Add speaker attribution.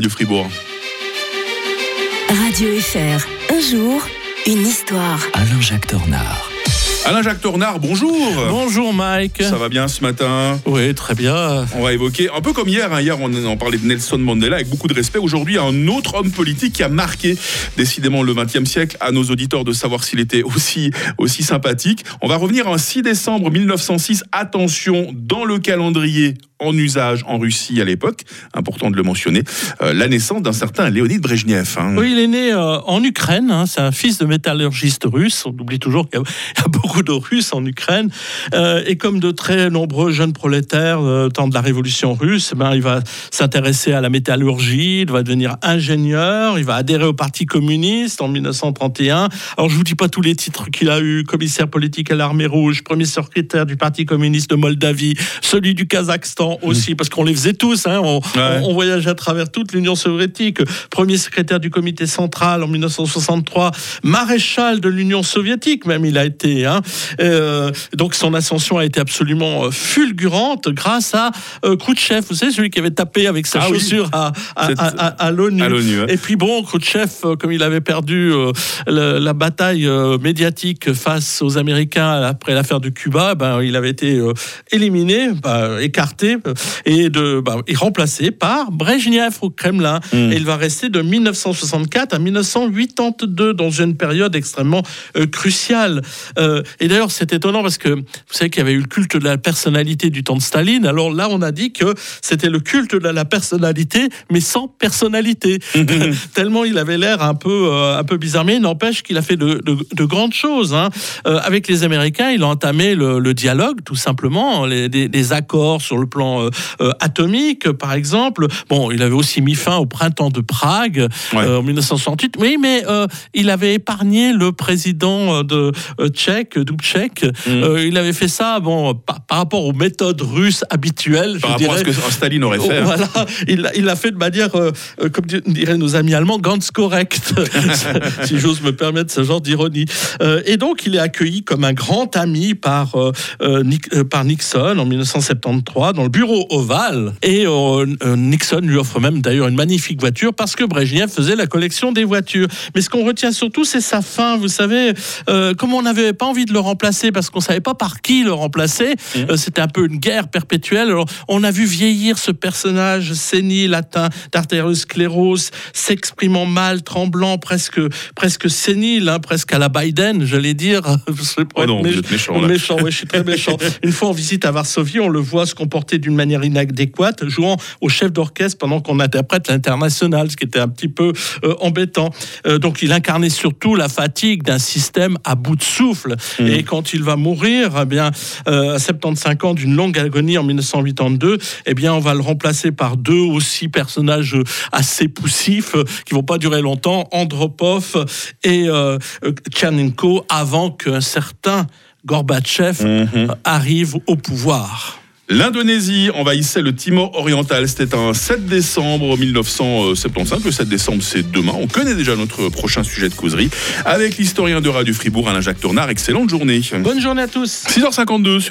Speaker 1: du Fribourg.
Speaker 2: Radio FR, un jour, une histoire.
Speaker 3: Alain-Jacques Tornard.
Speaker 1: Alain-Jacques Tornard, bonjour
Speaker 4: Bonjour Mike.
Speaker 1: Ça va bien ce matin?
Speaker 4: Oui, très bien.
Speaker 1: On va évoquer, un peu comme hier, hein. hier on en parlait de Nelson Mandela avec beaucoup de respect. Aujourd'hui, un autre homme politique qui a marqué décidément le XXe siècle à nos auditeurs de savoir s'il était aussi, aussi sympathique. On va revenir en 6 décembre 1906. Attention, dans le calendrier en usage en Russie à l'époque, important de le mentionner, euh, la naissance d'un certain Léonid Brejnev. hein.
Speaker 4: Oui, il est né euh, en Ukraine. hein. C'est un fils de métallurgiste russe. On oublie toujours qu'il y, a- beaucoup de Russes en Ukraine. Euh, et comme de très nombreux jeunes prolétaires euh, temps de la Révolution russe, eh ben, il va s'intéresser à la métallurgie. Il va devenir ingénieur. Il va adhérer au Parti communiste en 1931. Alors, je vous dis pas tous les titres qu'il a eu commissaire politique à l'armée rouge, premier secrétaire du Parti communiste de Moldavie, celui du Kazakhstan aussi, parce qu'on les faisait tous. hein. On,
Speaker 1: Ouais.
Speaker 4: on- on voyageait à travers toute l'Union soviétique. Premier secrétaire du comité central en 1963, maréchal de l'Union soviétique même il a été. hein. Euh, donc son ascension a été absolument euh, fulgurante grâce à euh, Khrouchtchev, vous savez, celui qui avait tapé avec sa
Speaker 1: Ah
Speaker 4: chaussure à, à-
Speaker 1: C'est-
Speaker 4: à- à- à l'ONU. Et puis bon, Khrouchtchev, euh, comme il avait perdu euh, la bataille médiatique face aux Américains après l'affaire du Cuba, ben, il avait été éliminé, ben, écarté et, de, ben, et remplacé par Brejnev au Kremlin.
Speaker 1: Mm.
Speaker 4: Et il va rester de 1964 à 1982 dans une période extrêmement euh, cruciale. Euh, et d'ailleurs, c'est étonnant parce que vous savez qu'il y avait eu le culte de la personnalité du temps de Staline. Alors là, on a dit que c'était le culte de la personnalité, mais sans personnalité. Tellement il avait l'air un peu, euh, un peu bizarre. Mais n'empêche qu'il a fait de, de- de grandes choses. hein. Euh, avec les Américains, il a entamé le, le dialogue, tout simplement, les, des, des accords sur le plan euh, euh, atomique, par exemple. Bon, il avait aussi mis fin au printemps de Prague
Speaker 1: Ouais.
Speaker 4: euh, en 1968. Oui, mais il avait épargné le président de tchèque, Dubček.
Speaker 1: Mm.
Speaker 4: Il avait fait ça, bon, par, par rapport aux méthodes russes habituelles,
Speaker 1: Par
Speaker 4: je
Speaker 1: rapport à ce
Speaker 4: dirais.
Speaker 1: que Staline aurait fait. hein.
Speaker 4: Voilà, il il l'a fait de manière, euh, comme di- diraient nos amis allemands, ganz correct, si j'ose me permettre ce genre d'ironie. Euh, et donc, il est accueilli comme un grand ami par, euh, Nick- par Nixon en 1973 dans le bureau ovale. Et euh, euh, Nixon lui offre même d'ailleurs une magnifique voiture parce que Brezhnev faisait la collection des voitures. Mais ce qu'on retient surtout, c'est sa fin. Vous savez, euh, comme on n'avait pas envie de le remplacer parce qu'on savait pas par qui le remplacer, euh, c'était un peu une guerre perpétuelle. Alors, on a vu vieillir ce personnage sénile, atteint d'artériosclérose, s'exprimant mal, tremblant, presque, presque sénile, hein, presque à la Biden, j'allais dire. C'est pour
Speaker 1: Oh
Speaker 4: être
Speaker 1: non,
Speaker 4: mé-
Speaker 1: méchant, là.
Speaker 4: méchant, ouais, je suis très méchant. Une fois en visite à Varsovie, on le voit se comporter d'une manière inadéquate, jouant au chef d'orchestre pendant qu'on interprète l'international, ce qui était un petit peu euh, embêtant. Euh, donc il incarnait surtout la fatigue d'un système à bout de souffle.
Speaker 1: Mmh.
Speaker 4: Et quand il va mourir, eh bien, euh, à 75 ans d'une longue agonie en 1982, eh bien, on va le remplacer par deux aussi personnages assez poussifs qui vont pas durer longtemps, Andropov et Tchernenko, avant qu'un certain Gorbatchev
Speaker 1: Mhm.
Speaker 4: arrive au pouvoir.
Speaker 1: L'Indonésie envahissait le Timor oriental. C'était un 7 décembre 1975. Le 7 décembre, c'est demain. On connaît déjà notre prochain sujet de causerie avec l'historien de Radio Fribourg, Alain-Jacques Tournard. Excellente journée.
Speaker 4: Bonne journée à tous.
Speaker 1: 6h52 sur